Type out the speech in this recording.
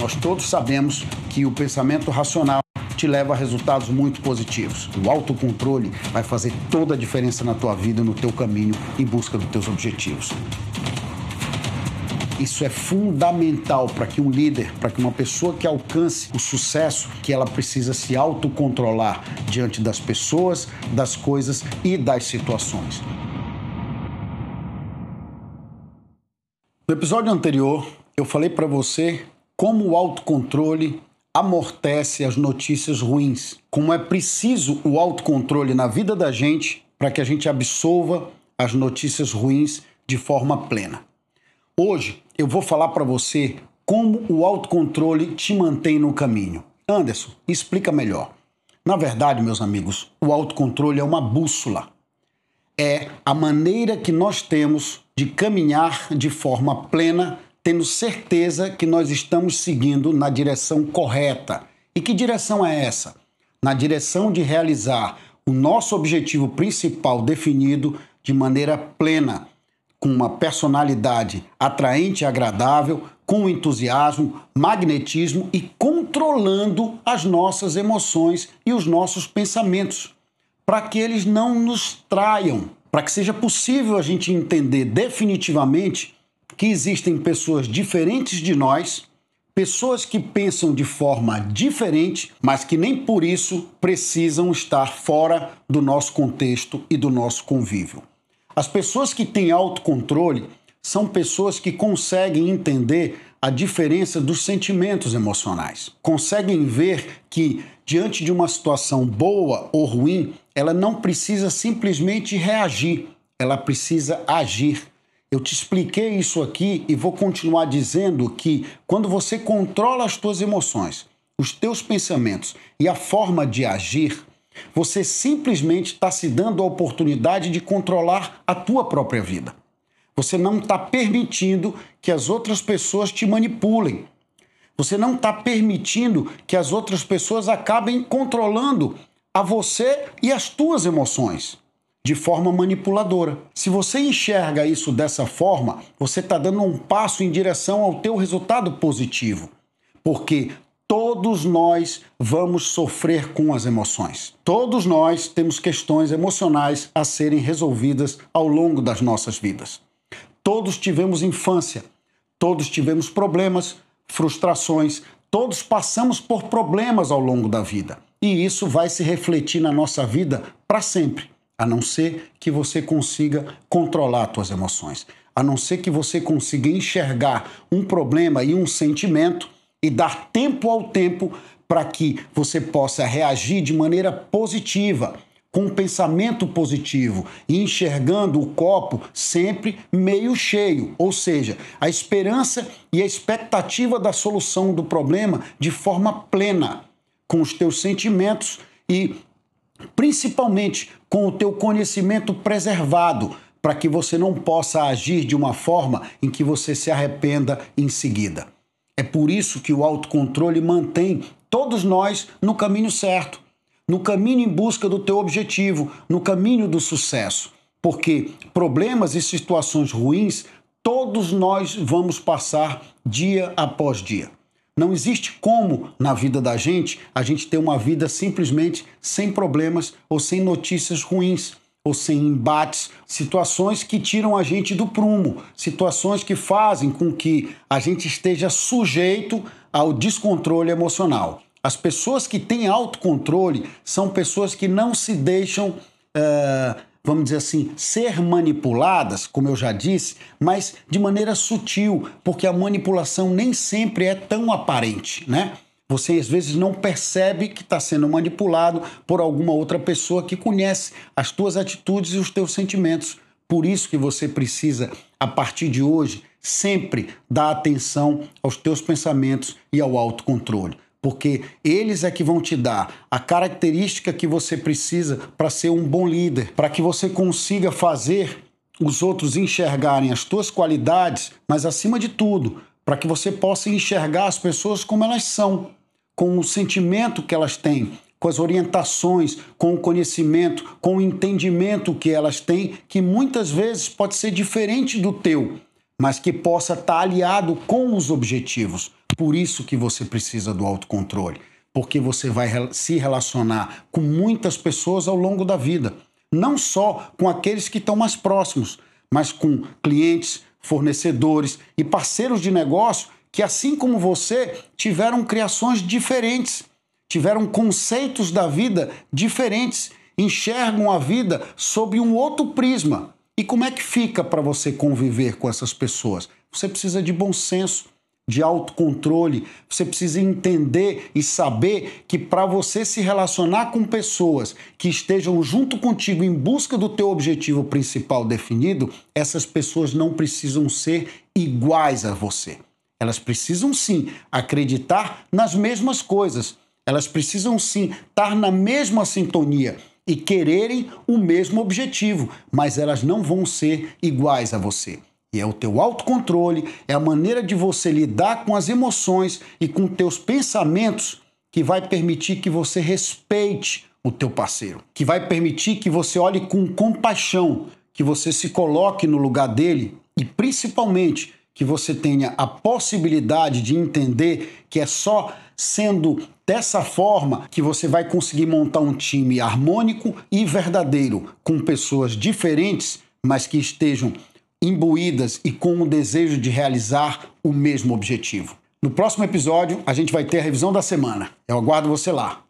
Nós todos sabemos que o pensamento racional te leva a resultados muito positivos. O autocontrole vai fazer toda a diferença na tua vida, no teu caminho em busca dos teus objetivos. Isso é fundamental para que um líder, para que uma pessoa que alcance o sucesso, que ela precisa se autocontrolar diante das pessoas, das coisas e das situações. No episódio anterior, eu falei para você como o autocontrole amortece as notícias ruins. Como é preciso o autocontrole na vida da gente para que a gente absolva as notícias ruins de forma plena. Hoje eu vou falar para você como o autocontrole te mantém no caminho. Anderson, explica melhor. Na verdade, meus amigos, o autocontrole é uma bússola. É a maneira que nós temos de caminhar de forma plena tendo certeza que nós estamos seguindo na direção correta. E que direção é essa? Na direção de realizar o nosso objetivo principal definido de maneira plena, com uma personalidade atraente e agradável, com entusiasmo, magnetismo e controlando as nossas emoções e os nossos pensamentos, para que eles não nos traiam, para que seja possível a gente entender definitivamente que existem pessoas diferentes de nós, pessoas que pensam de forma diferente, mas que nem por isso precisam estar fora do nosso contexto e do nosso convívio. As pessoas que têm autocontrole são pessoas que conseguem entender a diferença dos sentimentos emocionais. Conseguem ver que, diante de uma situação boa ou ruim, ela não precisa simplesmente reagir, ela precisa agir. Eu te expliquei isso aqui e vou continuar dizendo que quando você controla as tuas emoções, os teus pensamentos e a forma de agir, você simplesmente está se dando a oportunidade de controlar a tua própria vida. Você não está permitindo que as outras pessoas te manipulem. Você não está permitindo que as outras pessoas acabem controlando a você e as tuas emoções de forma manipuladora. Se você enxerga isso dessa forma, você está dando um passo em direção ao teu resultado positivo, porque todos nós vamos sofrer com as emoções. Todos nós temos questões emocionais a serem resolvidas ao longo das nossas vidas. Todos tivemos infância, todos tivemos problemas, frustrações, todos passamos por problemas ao longo da vida. E isso vai se refletir na nossa vida para sempre a não ser que você consiga controlar suas emoções, a não ser que você consiga enxergar um problema e um sentimento e dar tempo ao tempo para que você possa reagir de maneira positiva, com um pensamento positivo e enxergando o copo sempre meio cheio, ou seja, a esperança e a expectativa da solução do problema de forma plena, com os teus sentimentos e principalmente com o teu conhecimento preservado, para que você não possa agir de uma forma em que você se arrependa em seguida. É por isso que o autocontrole mantém todos nós no caminho certo, no caminho em busca do teu objetivo, no caminho do sucesso. Porque problemas e situações ruins todos nós vamos passar dia após dia. Não existe como, na vida da gente, a gente ter uma vida simplesmente sem problemas ou sem notícias ruins ou sem embates, situações que tiram a gente do prumo, situações que fazem com que a gente esteja sujeito ao descontrole emocional. As pessoas que têm autocontrole são pessoas que não se deixam. Uh, vamos dizer assim, ser manipuladas, como eu já disse, mas de maneira sutil, porque a manipulação nem sempre é tão aparente, né? Você às vezes não percebe que está sendo manipulado por alguma outra pessoa que conhece as tuas atitudes e os teus sentimentos. Por isso que você precisa, a partir de hoje, sempre dar atenção aos teus pensamentos e ao autocontrole porque eles é que vão te dar a característica que você precisa para ser um bom líder, para que você consiga fazer os outros enxergarem as tuas qualidades, mas acima de tudo, para que você possa enxergar as pessoas como elas são, com o sentimento que elas têm, com as orientações, com o conhecimento, com o entendimento que elas têm, que muitas vezes pode ser diferente do teu, mas que possa estar tá aliado com os objetivos. Por isso que você precisa do autocontrole, porque você vai se relacionar com muitas pessoas ao longo da vida, não só com aqueles que estão mais próximos, mas com clientes, fornecedores e parceiros de negócio que, assim como você, tiveram criações diferentes, tiveram conceitos da vida diferentes, enxergam a vida sob um outro prisma. E como é que fica para você conviver com essas pessoas? Você precisa de bom senso, de autocontrole, você precisa entender e saber que para você se relacionar com pessoas que estejam junto contigo em busca do teu objetivo principal definido, essas pessoas não precisam ser iguais a você. Elas precisam sim acreditar nas mesmas coisas. Elas precisam sim estar na mesma sintonia e quererem o mesmo objetivo, mas elas não vão ser iguais a você. E é o teu autocontrole, é a maneira de você lidar com as emoções e com teus pensamentos que vai permitir que você respeite o teu parceiro, que vai permitir que você olhe com compaixão, que você se coloque no lugar dele e principalmente que você tenha a possibilidade de entender que é só sendo dessa forma que você vai conseguir montar um time harmônico e verdadeiro, com pessoas diferentes, mas que estejam imbuídas e com o desejo de realizar o mesmo objetivo. No próximo episódio, a gente vai ter a revisão da semana. Eu aguardo você lá.